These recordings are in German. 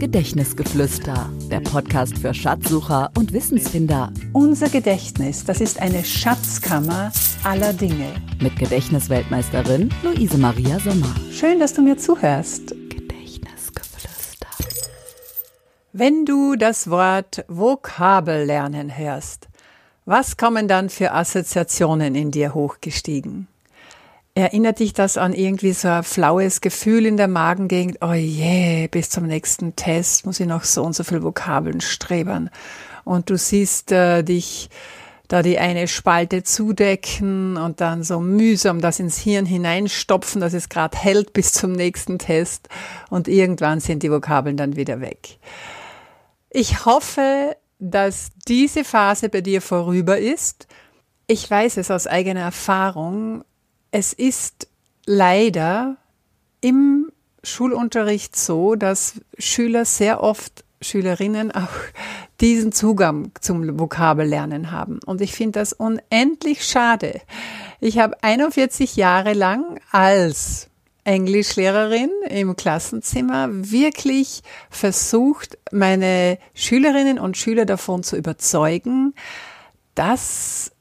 Gedächtnisgeflüster, der Podcast für Schatzsucher und Wissensfinder. Unser Gedächtnis, das ist eine Schatzkammer aller Dinge. Mit Gedächtnisweltmeisterin Luise Maria Sommer. Schön, dass du mir zuhörst. Gedächtnisgeflüster. Wenn du das Wort Vokabel lernen hörst, was kommen dann für Assoziationen in dir hochgestiegen? Erinnert dich das an irgendwie so ein flaues Gefühl in der Magengegend? Oh je, bis zum nächsten Test muss ich noch so und so viel Vokabeln strebern. Und du siehst äh, dich da die eine Spalte zudecken und dann so mühsam das ins Hirn hineinstopfen, dass es gerade hält bis zum nächsten Test. Und irgendwann sind die Vokabeln dann wieder weg. Ich hoffe, dass diese Phase bei dir vorüber ist. Ich weiß es aus eigener Erfahrung es ist leider im Schulunterricht so, dass Schüler sehr oft, Schülerinnen auch diesen Zugang zum Vokabellernen haben. Und ich finde das unendlich schade. Ich habe 41 Jahre lang als Englischlehrerin im Klassenzimmer wirklich versucht, meine Schülerinnen und Schüler davon zu überzeugen, dass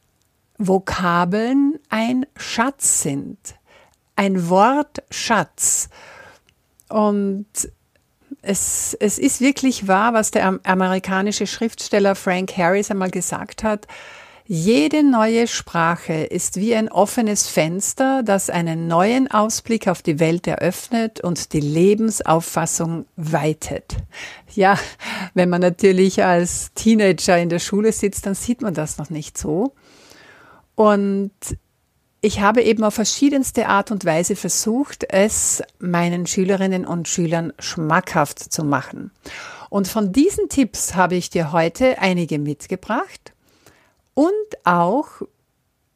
Vokabeln ein Schatz sind, ein Wortschatz. Und es, es ist wirklich wahr, was der amerikanische Schriftsteller Frank Harris einmal gesagt hat. Jede neue Sprache ist wie ein offenes Fenster, das einen neuen Ausblick auf die Welt eröffnet und die Lebensauffassung weitet. Ja, wenn man natürlich als Teenager in der Schule sitzt, dann sieht man das noch nicht so. Und ich habe eben auf verschiedenste Art und Weise versucht, es meinen Schülerinnen und Schülern schmackhaft zu machen. Und von diesen Tipps habe ich dir heute einige mitgebracht und auch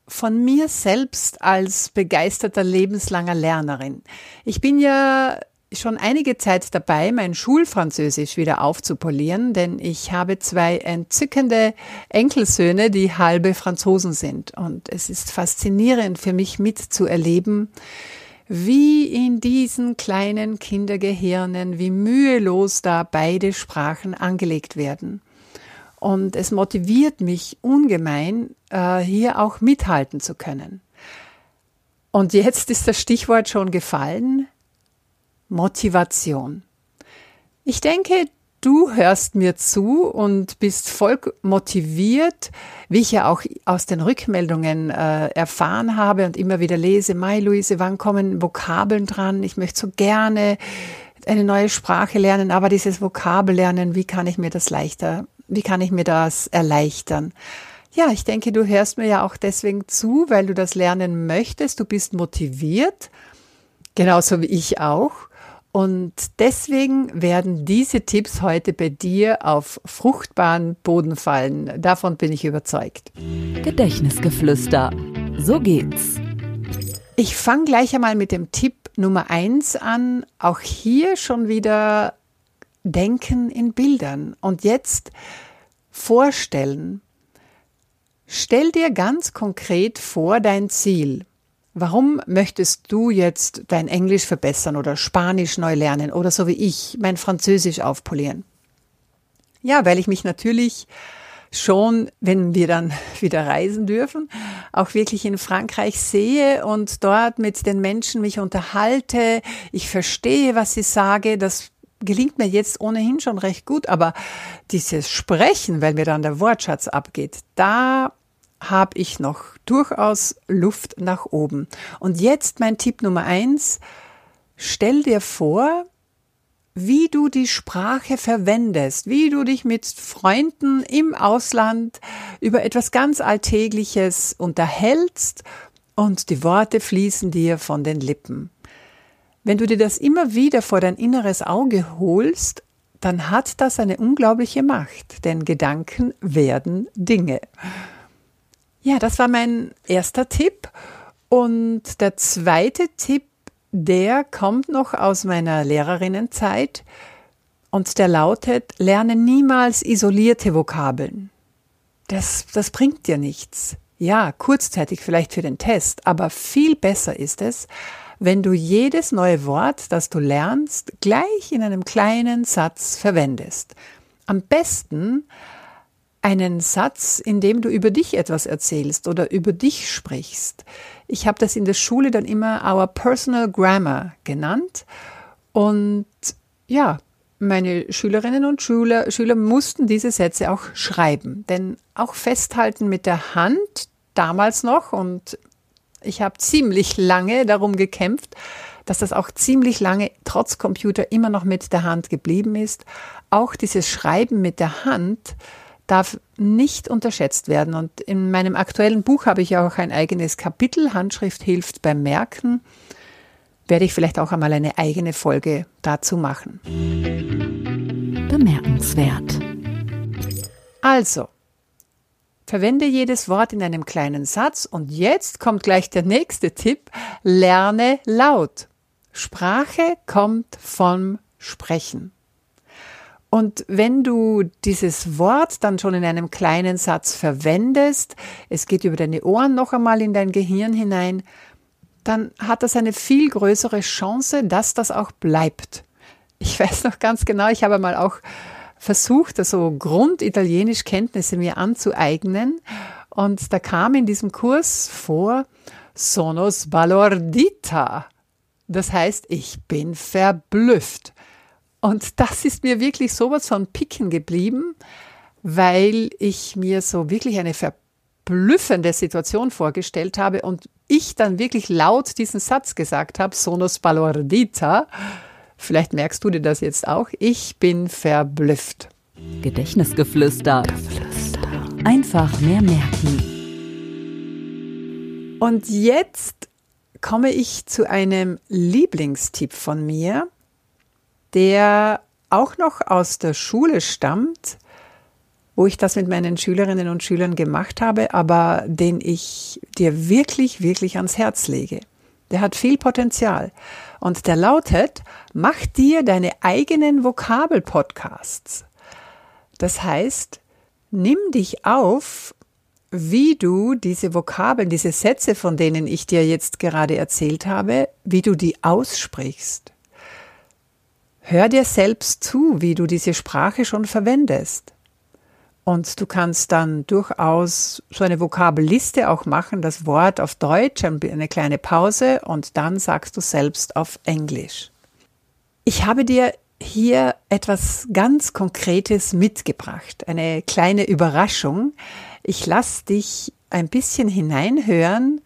von mir selbst als begeisterter lebenslanger Lernerin. Ich bin ja schon einige Zeit dabei, mein Schulfranzösisch wieder aufzupolieren, denn ich habe zwei entzückende Enkelsöhne, die halbe Franzosen sind. Und es ist faszinierend für mich mitzuerleben, wie in diesen kleinen Kindergehirnen, wie mühelos da beide Sprachen angelegt werden. Und es motiviert mich ungemein, äh, hier auch mithalten zu können. Und jetzt ist das Stichwort schon gefallen. Motivation. Ich denke, du hörst mir zu und bist voll motiviert, wie ich ja auch aus den Rückmeldungen äh, erfahren habe und immer wieder lese, Mai Luise, wann kommen Vokabeln dran? Ich möchte so gerne eine neue Sprache lernen, aber dieses Vokabellernen, wie kann ich mir das leichter, wie kann ich mir das erleichtern? Ja, ich denke, du hörst mir ja auch deswegen zu, weil du das lernen möchtest, du bist motiviert, genauso wie ich auch. Und deswegen werden diese Tipps heute bei dir auf fruchtbaren Boden fallen. Davon bin ich überzeugt. Gedächtnisgeflüster. So geht's. Ich fange gleich einmal mit dem Tipp Nummer eins an. Auch hier schon wieder denken in Bildern. Und jetzt vorstellen. Stell dir ganz konkret vor dein Ziel. Warum möchtest du jetzt dein Englisch verbessern oder Spanisch neu lernen oder so wie ich mein Französisch aufpolieren? Ja, weil ich mich natürlich schon, wenn wir dann wieder reisen dürfen, auch wirklich in Frankreich sehe und dort mit den Menschen mich unterhalte. Ich verstehe, was sie sage. Das gelingt mir jetzt ohnehin schon recht gut, aber dieses Sprechen, weil mir dann der Wortschatz abgeht, da habe ich noch durchaus Luft nach oben. Und jetzt mein Tipp Nummer eins. Stell dir vor, wie du die Sprache verwendest, wie du dich mit Freunden im Ausland über etwas ganz Alltägliches unterhältst und die Worte fließen dir von den Lippen. Wenn du dir das immer wieder vor dein inneres Auge holst, dann hat das eine unglaubliche Macht, denn Gedanken werden Dinge. Ja, das war mein erster Tipp. Und der zweite Tipp, der kommt noch aus meiner Lehrerinnenzeit und der lautet, lerne niemals isolierte Vokabeln. Das, das bringt dir nichts. Ja, kurzzeitig vielleicht für den Test, aber viel besser ist es, wenn du jedes neue Wort, das du lernst, gleich in einem kleinen Satz verwendest. Am besten einen Satz, in dem du über dich etwas erzählst oder über dich sprichst. Ich habe das in der Schule dann immer Our Personal Grammar genannt. Und ja, meine Schülerinnen und Schüler, Schüler mussten diese Sätze auch schreiben. Denn auch festhalten mit der Hand, damals noch, und ich habe ziemlich lange darum gekämpft, dass das auch ziemlich lange trotz Computer immer noch mit der Hand geblieben ist. Auch dieses Schreiben mit der Hand darf nicht unterschätzt werden. Und in meinem aktuellen Buch habe ich auch ein eigenes Kapitel, Handschrift hilft beim Merken. Werde ich vielleicht auch einmal eine eigene Folge dazu machen. Bemerkenswert. Also, verwende jedes Wort in einem kleinen Satz und jetzt kommt gleich der nächste Tipp. Lerne laut. Sprache kommt vom Sprechen. Und wenn du dieses Wort dann schon in einem kleinen Satz verwendest, es geht über deine Ohren noch einmal in dein Gehirn hinein, dann hat das eine viel größere Chance, dass das auch bleibt. Ich weiß noch ganz genau, ich habe mal auch versucht, also Grunditalienisch Kenntnisse mir anzueignen. Und da kam in diesem Kurs vor, sono sbalordita. Das heißt, ich bin verblüfft. Und das ist mir wirklich sowas von picken geblieben, weil ich mir so wirklich eine verblüffende Situation vorgestellt habe und ich dann wirklich laut diesen Satz gesagt habe, sonos balordita. Vielleicht merkst du dir das jetzt auch. Ich bin verblüfft. Gedächtnisgeflüster. Geflüster. Einfach mehr merken. Und jetzt komme ich zu einem Lieblingstipp von mir, der auch noch aus der Schule stammt, wo ich das mit meinen Schülerinnen und Schülern gemacht habe, aber den ich dir wirklich, wirklich ans Herz lege. Der hat viel Potenzial. Und der lautet, mach dir deine eigenen Vokabelpodcasts. Das heißt, nimm dich auf, wie du diese Vokabeln, diese Sätze, von denen ich dir jetzt gerade erzählt habe, wie du die aussprichst. Hör dir selbst zu, wie du diese Sprache schon verwendest. Und du kannst dann durchaus so eine Vokabelliste auch machen, das Wort auf Deutsch, eine kleine Pause und dann sagst du selbst auf Englisch. Ich habe dir hier etwas ganz Konkretes mitgebracht, eine kleine Überraschung. Ich lasse dich ein bisschen hineinhören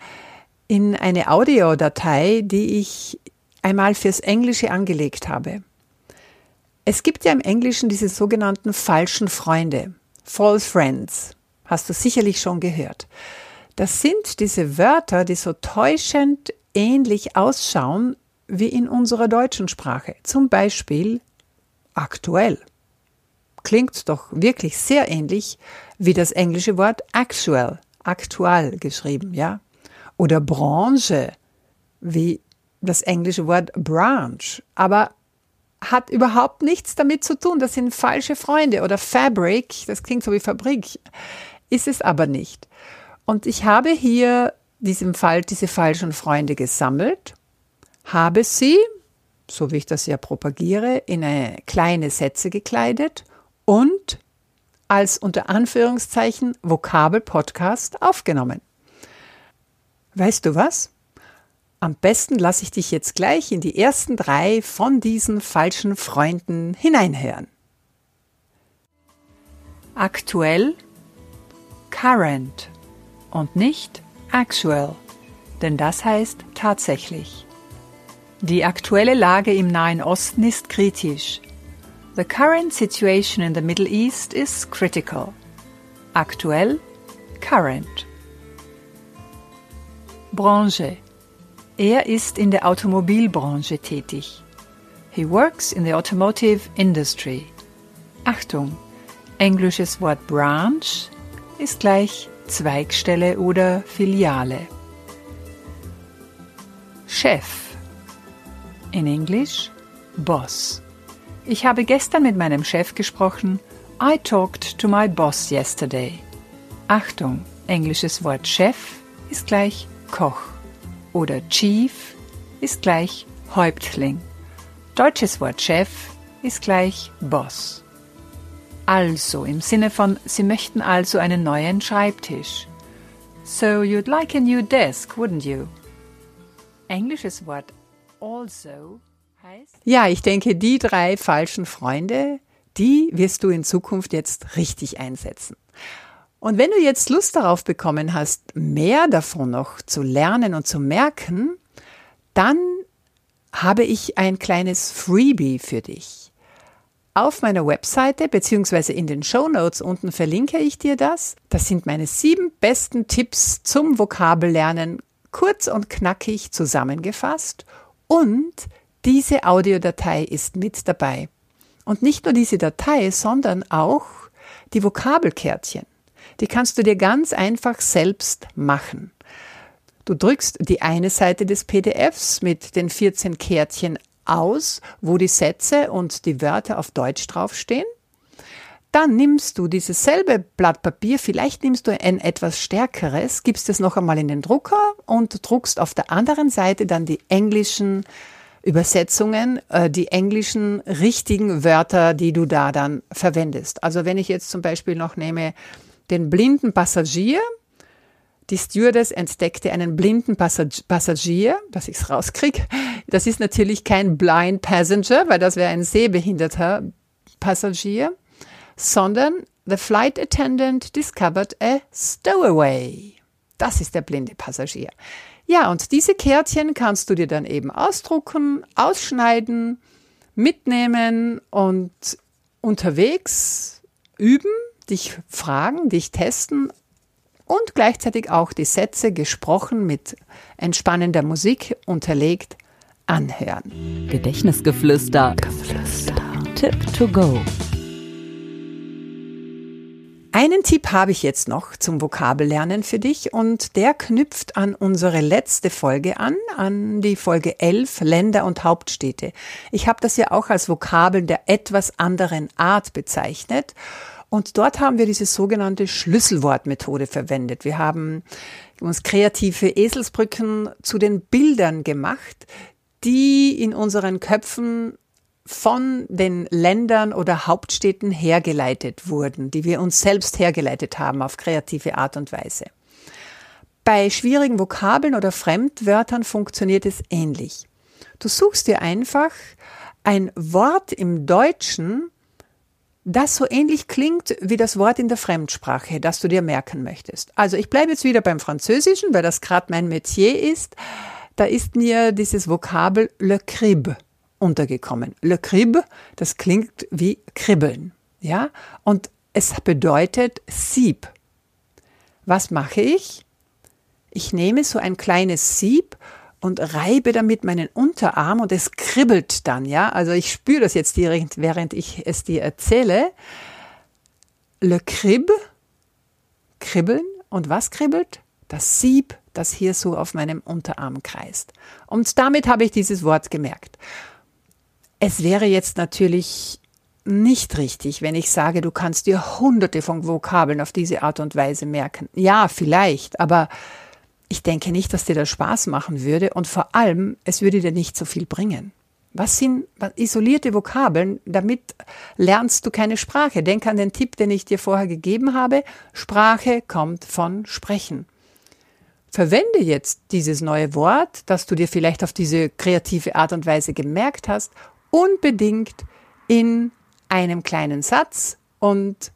in eine Audiodatei, die ich einmal fürs Englische angelegt habe. Es gibt ja im Englischen diese sogenannten falschen Freunde, false friends. Hast du sicherlich schon gehört. Das sind diese Wörter, die so täuschend ähnlich ausschauen wie in unserer deutschen Sprache. Zum Beispiel aktuell. Klingt doch wirklich sehr ähnlich wie das englische Wort actual, aktuell geschrieben, ja? Oder Branche, wie das englische Wort branch. Aber hat überhaupt nichts damit zu tun. Das sind falsche Freunde oder Fabric, das klingt so wie Fabrik, ist es aber nicht. Und ich habe hier diesem Fall diese falschen Freunde gesammelt, habe sie, so wie ich das ja propagiere, in eine kleine Sätze gekleidet und als unter Anführungszeichen Vokabel-Podcast aufgenommen. Weißt du was? Am besten lasse ich dich jetzt gleich in die ersten drei von diesen falschen Freunden hineinhören. Aktuell, current und nicht actual, denn das heißt tatsächlich. Die aktuelle Lage im Nahen Osten ist kritisch. The current situation in the Middle East is critical. Aktuell, current. Branche er ist in der Automobilbranche tätig. He works in the automotive industry. Achtung, englisches Wort branch ist gleich Zweigstelle oder Filiale. Chef. In Englisch Boss. Ich habe gestern mit meinem Chef gesprochen. I talked to my boss yesterday. Achtung, englisches Wort Chef ist gleich Koch oder Chief ist gleich Häuptling. Deutsches Wort Chef ist gleich Boss. Also im Sinne von, Sie möchten also einen neuen Schreibtisch. So you'd like a new desk, wouldn't you? Englisches Wort also heißt. Ja, ich denke, die drei falschen Freunde, die wirst du in Zukunft jetzt richtig einsetzen. Und wenn du jetzt Lust darauf bekommen hast, mehr davon noch zu lernen und zu merken, dann habe ich ein kleines Freebie für dich. Auf meiner Webseite beziehungsweise in den Show Notes unten verlinke ich dir das. Das sind meine sieben besten Tipps zum Vokabellernen, kurz und knackig zusammengefasst. Und diese Audiodatei ist mit dabei. Und nicht nur diese Datei, sondern auch die Vokabelkärtchen. Die kannst du dir ganz einfach selbst machen. Du drückst die eine Seite des PDFs mit den 14 Kärtchen aus, wo die Sätze und die Wörter auf Deutsch draufstehen. Dann nimmst du dieses selbe Blatt Papier, vielleicht nimmst du ein etwas stärkeres, gibst es noch einmal in den Drucker und druckst auf der anderen Seite dann die englischen Übersetzungen, äh, die englischen richtigen Wörter, die du da dann verwendest. Also wenn ich jetzt zum Beispiel noch nehme den blinden Passagier, die Stewardess entdeckte einen blinden Passagier, dass ich es rauskriege. Das ist natürlich kein Blind Passenger, weil das wäre ein sehbehinderter Passagier, sondern the flight attendant discovered a stowaway. Das ist der blinde Passagier. Ja, und diese Kärtchen kannst du dir dann eben ausdrucken, ausschneiden, mitnehmen und unterwegs üben, dich fragen, dich testen und gleichzeitig auch die Sätze gesprochen mit entspannender Musik unterlegt anhören. Gedächtnisgeflüster. Geflüster. Tipp to go. Einen Tipp habe ich jetzt noch zum Vokabellernen für dich und der knüpft an unsere letzte Folge an, an die Folge 11 Länder und Hauptstädte. Ich habe das ja auch als Vokabeln der etwas anderen Art bezeichnet und dort haben wir diese sogenannte Schlüsselwortmethode verwendet. Wir haben uns kreative Eselsbrücken zu den Bildern gemacht, die in unseren Köpfen von den Ländern oder Hauptstädten hergeleitet wurden, die wir uns selbst hergeleitet haben auf kreative Art und Weise. Bei schwierigen Vokabeln oder Fremdwörtern funktioniert es ähnlich. Du suchst dir einfach ein Wort im Deutschen, das so ähnlich klingt wie das Wort in der Fremdsprache, das du dir merken möchtest. Also ich bleibe jetzt wieder beim Französischen, weil das gerade mein Metier ist. Da ist mir dieses Vokabel le crib untergekommen. Le crib, das klingt wie kribbeln, ja? Und es bedeutet Sieb. Was mache ich? Ich nehme so ein kleines Sieb und reibe damit meinen Unterarm und es kribbelt dann, ja. Also ich spüre das jetzt direkt, während ich es dir erzähle. Le crib, kribbeln. Und was kribbelt? Das Sieb, das hier so auf meinem Unterarm kreist. Und damit habe ich dieses Wort gemerkt. Es wäre jetzt natürlich nicht richtig, wenn ich sage, du kannst dir hunderte von Vokabeln auf diese Art und Weise merken. Ja, vielleicht, aber ich denke nicht, dass dir das Spaß machen würde und vor allem, es würde dir nicht so viel bringen. Was sind isolierte Vokabeln? Damit lernst du keine Sprache. Denk an den Tipp, den ich dir vorher gegeben habe. Sprache kommt von Sprechen. Verwende jetzt dieses neue Wort, das du dir vielleicht auf diese kreative Art und Weise gemerkt hast, unbedingt in einem kleinen Satz und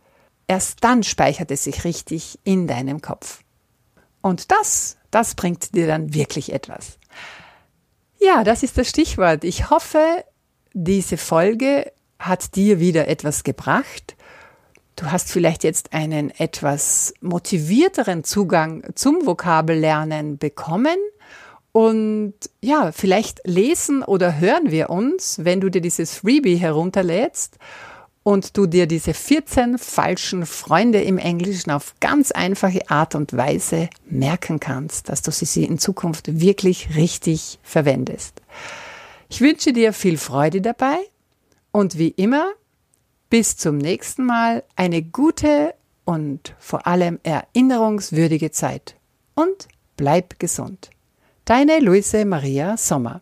erst dann speichert es sich richtig in deinem Kopf. Und das das bringt dir dann wirklich etwas. Ja, das ist das Stichwort. Ich hoffe, diese Folge hat dir wieder etwas gebracht. Du hast vielleicht jetzt einen etwas motivierteren Zugang zum Vokabellernen bekommen. Und ja, vielleicht lesen oder hören wir uns, wenn du dir dieses Freebie herunterlädst und du dir diese 14 falschen Freunde im Englischen auf ganz einfache Art und Weise merken kannst, dass du sie in Zukunft wirklich richtig verwendest. Ich wünsche dir viel Freude dabei und wie immer, bis zum nächsten Mal eine gute und vor allem erinnerungswürdige Zeit und bleib gesund. Deine Luise Maria Sommer.